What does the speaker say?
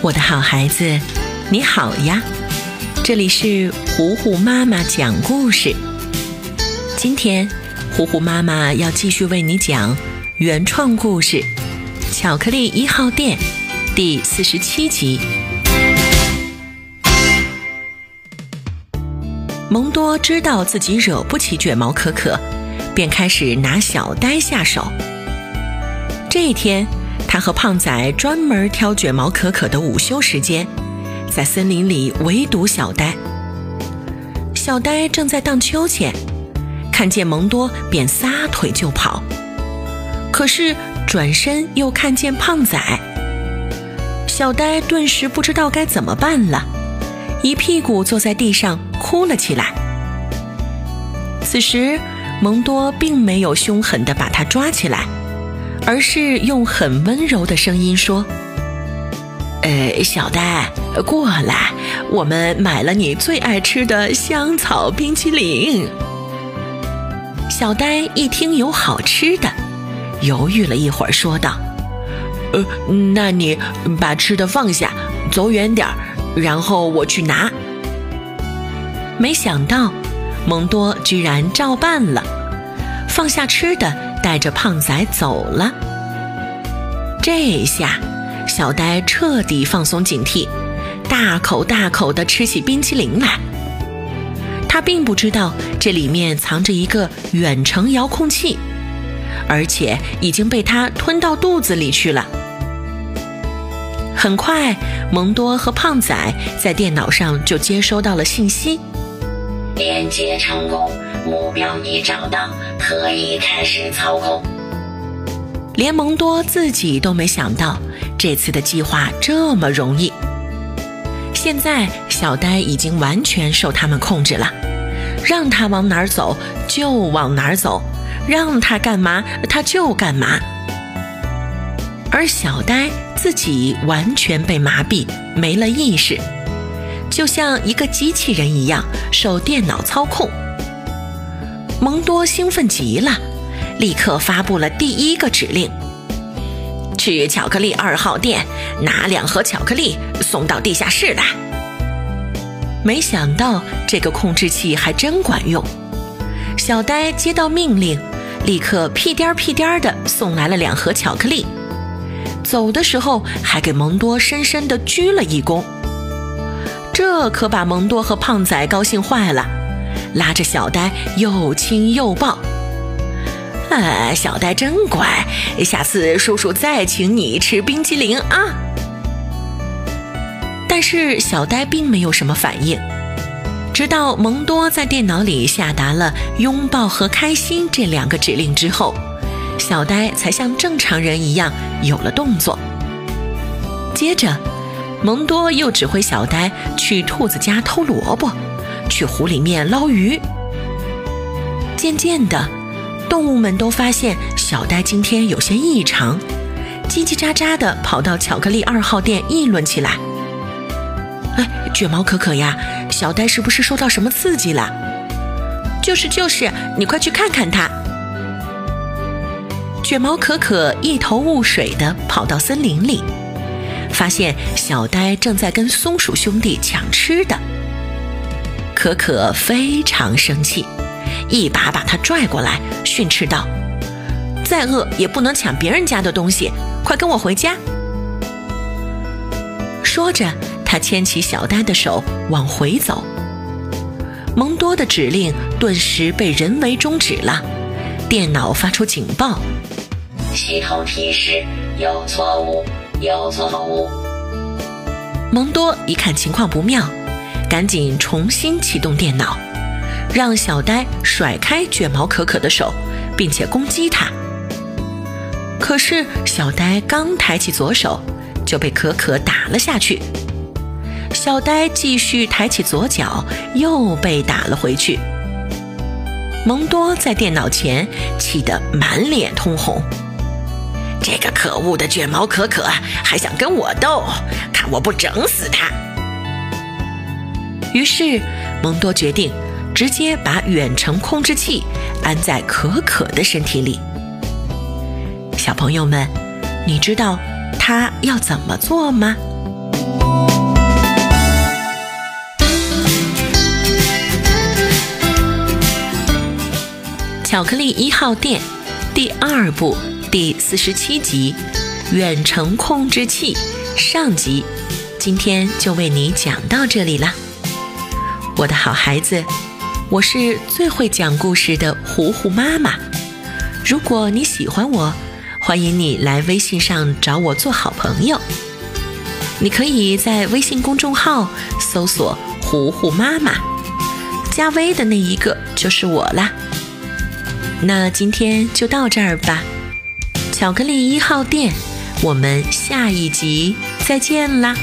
我的好孩子，你好呀！这里是糊糊妈妈讲故事。今天，糊糊妈妈要继续为你讲原创故事《巧克力一号店》第四十七集。蒙多知道自己惹不起卷毛可可，便开始拿小呆下手。这一天。他和胖仔专门挑卷毛可可的午休时间，在森林里围堵小呆。小呆正在荡秋千，看见蒙多便撒腿就跑，可是转身又看见胖仔，小呆顿时不知道该怎么办了，一屁股坐在地上哭了起来。此时，蒙多并没有凶狠地把他抓起来。而是用很温柔的声音说：“呃，小呆，过来，我们买了你最爱吃的香草冰淇淋。”小呆一听有好吃的，犹豫了一会儿，说道：“呃，那你把吃的放下，走远点儿，然后我去拿。”没想到，蒙多居然照办了，放下吃的。带着胖仔走了。这下，小呆彻底放松警惕，大口大口地吃起冰淇淋来。他并不知道这里面藏着一个远程遥控器，而且已经被他吞到肚子里去了。很快，蒙多和胖仔在电脑上就接收到了信息。连接成功，目标已找到，可以开始操控。连蒙多自己都没想到，这次的计划这么容易。现在小呆已经完全受他们控制了，让他往哪儿走就往哪儿走，让他干嘛他就干嘛。而小呆自己完全被麻痹，没了意识。就像一个机器人一样受电脑操控，蒙多兴奋极了，立刻发布了第一个指令：去巧克力二号店拿两盒巧克力送到地下室来。没想到这个控制器还真管用，小呆接到命令，立刻屁颠儿屁颠儿的送来了两盒巧克力，走的时候还给蒙多深深的鞠了一躬。这可把蒙多和胖仔高兴坏了，拉着小呆又亲又抱。啊，小呆真乖，下次叔叔再请你吃冰淇淋啊！但是小呆并没有什么反应，直到蒙多在电脑里下达了“拥抱”和“开心”这两个指令之后，小呆才像正常人一样有了动作。接着。蒙多又指挥小呆去兔子家偷萝卜，去湖里面捞鱼。渐渐的，动物们都发现小呆今天有些异常，叽叽喳喳的跑到巧克力二号店议论起来。哎，卷毛可可呀，小呆是不是受到什么刺激了？就是就是，你快去看看他。卷毛可可一头雾水的跑到森林里。发现小呆正在跟松鼠兄弟抢吃的，可可非常生气，一把把他拽过来，训斥道：“再饿也不能抢别人家的东西，快跟我回家！”说着，他牵起小呆的手往回走。蒙多的指令顿时被人为终止了，电脑发出警报：系统提示有错误。有错误。蒙多一看情况不妙，赶紧重新启动电脑，让小呆甩开卷毛可可的手，并且攻击他。可是小呆刚抬起左手，就被可可打了下去。小呆继续抬起左脚，又被打了回去。蒙多在电脑前气得满脸通红。这个可恶的卷毛可可还想跟我斗，看我不整死他。于是蒙多决定直接把远程控制器安在可可的身体里。小朋友们，你知道他要怎么做吗？巧克力一号店第二部。第四十七集《远程控制器》上集，今天就为你讲到这里啦，我的好孩子，我是最会讲故事的糊糊妈妈。如果你喜欢我，欢迎你来微信上找我做好朋友。你可以在微信公众号搜索“糊糊妈妈”，加微的那一个就是我啦。那今天就到这儿吧，巧克力一号店，我们下一集再见啦。